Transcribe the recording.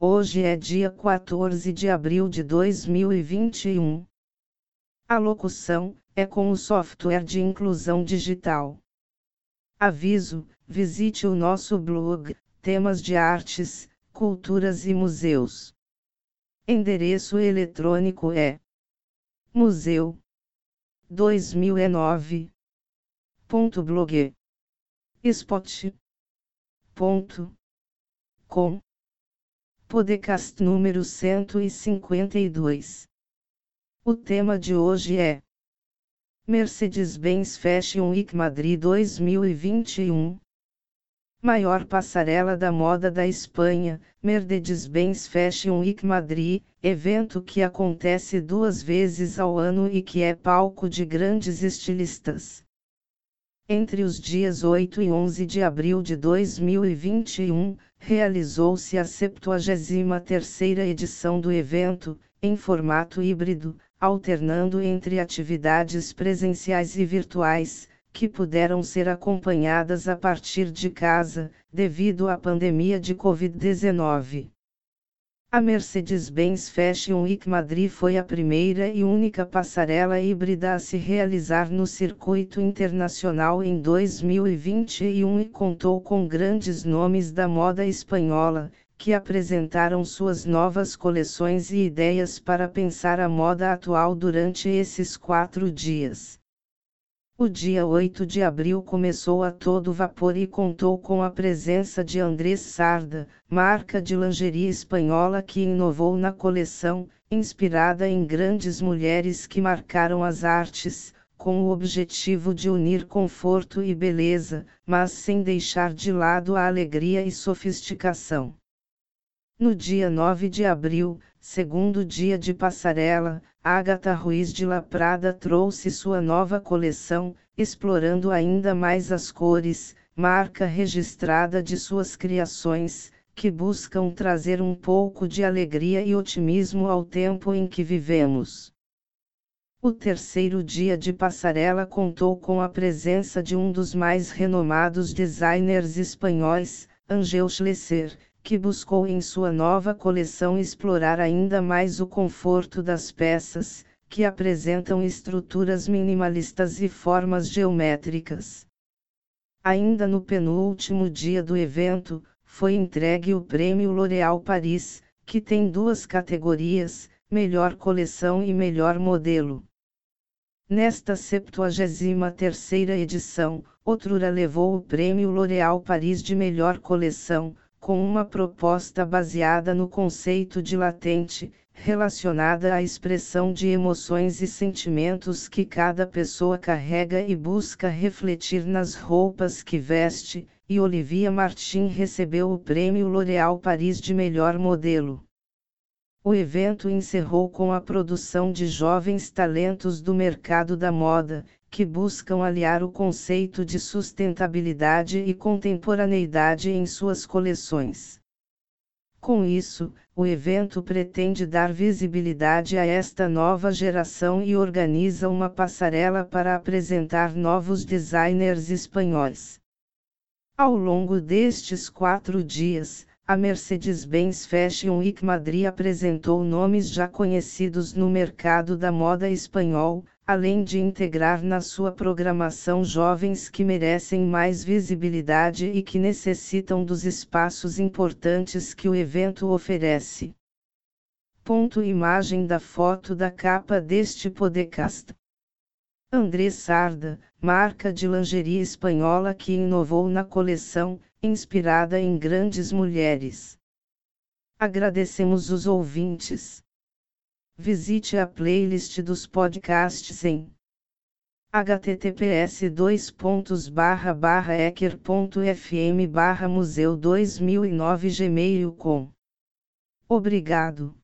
Hoje é dia 14 de abril de 2021. A locução é com o software de inclusão digital. Aviso: visite o nosso blog, temas de artes, culturas e museus. Endereço eletrônico é museu 2009.blog spot.com Podcast número 152 O tema de hoje é Mercedes-Benz Fashion Week Madrid 2021 Maior passarela da moda da Espanha, Mercedes-Benz Fashion Week Madrid, evento que acontece duas vezes ao ano e que é palco de grandes estilistas. Entre os dias 8 e 11 de abril de 2021, realizou-se a 73ª edição do evento, em formato híbrido, alternando entre atividades presenciais e virtuais, que puderam ser acompanhadas a partir de casa, devido à pandemia de Covid-19. A Mercedes-Benz Fashion Week Madrid foi a primeira e única passarela híbrida a se realizar no circuito internacional em 2021 e contou com grandes nomes da moda espanhola, que apresentaram suas novas coleções e ideias para pensar a moda atual durante esses quatro dias. O dia 8 de abril começou a todo vapor e contou com a presença de Andrés Sarda, marca de lingerie espanhola que inovou na coleção, inspirada em grandes mulheres que marcaram as artes, com o objetivo de unir conforto e beleza, mas sem deixar de lado a alegria e sofisticação. No dia 9 de abril, segundo dia de passarela, Agatha Ruiz de La Prada trouxe sua nova coleção, explorando ainda mais as cores, marca registrada de suas criações, que buscam trazer um pouco de alegria e otimismo ao tempo em que vivemos. O terceiro dia de passarela contou com a presença de um dos mais renomados designers espanhóis, Angel Schlesser, que buscou em sua nova coleção explorar ainda mais o conforto das peças, que apresentam estruturas minimalistas e formas geométricas. Ainda no penúltimo dia do evento, foi entregue o Prêmio L'Oréal Paris, que tem duas categorias, Melhor Coleção e Melhor Modelo. Nesta 73ª edição, Outrura levou o Prêmio L'Oréal Paris de Melhor Coleção, com uma proposta baseada no conceito de latente, relacionada à expressão de emoções e sentimentos que cada pessoa carrega e busca refletir nas roupas que veste, e Olivia Martin recebeu o prêmio L'Oréal Paris de melhor modelo. O evento encerrou com a produção de jovens talentos do mercado da moda, que buscam aliar o conceito de sustentabilidade e contemporaneidade em suas coleções. Com isso, o evento pretende dar visibilidade a esta nova geração e organiza uma passarela para apresentar novos designers espanhóis. Ao longo destes quatro dias, a Mercedes-Benz Fashion Week Madrid apresentou nomes já conhecidos no mercado da moda espanhol, além de integrar na sua programação jovens que merecem mais visibilidade e que necessitam dos espaços importantes que o evento oferece. Ponto imagem da foto da capa deste podcast. André Sarda, marca de lingerie espanhola que inovou na coleção, inspirada em grandes mulheres. Agradecemos os ouvintes. Visite a playlist dos podcasts em https ecker.fm museu 2009 gmail.com Obrigado.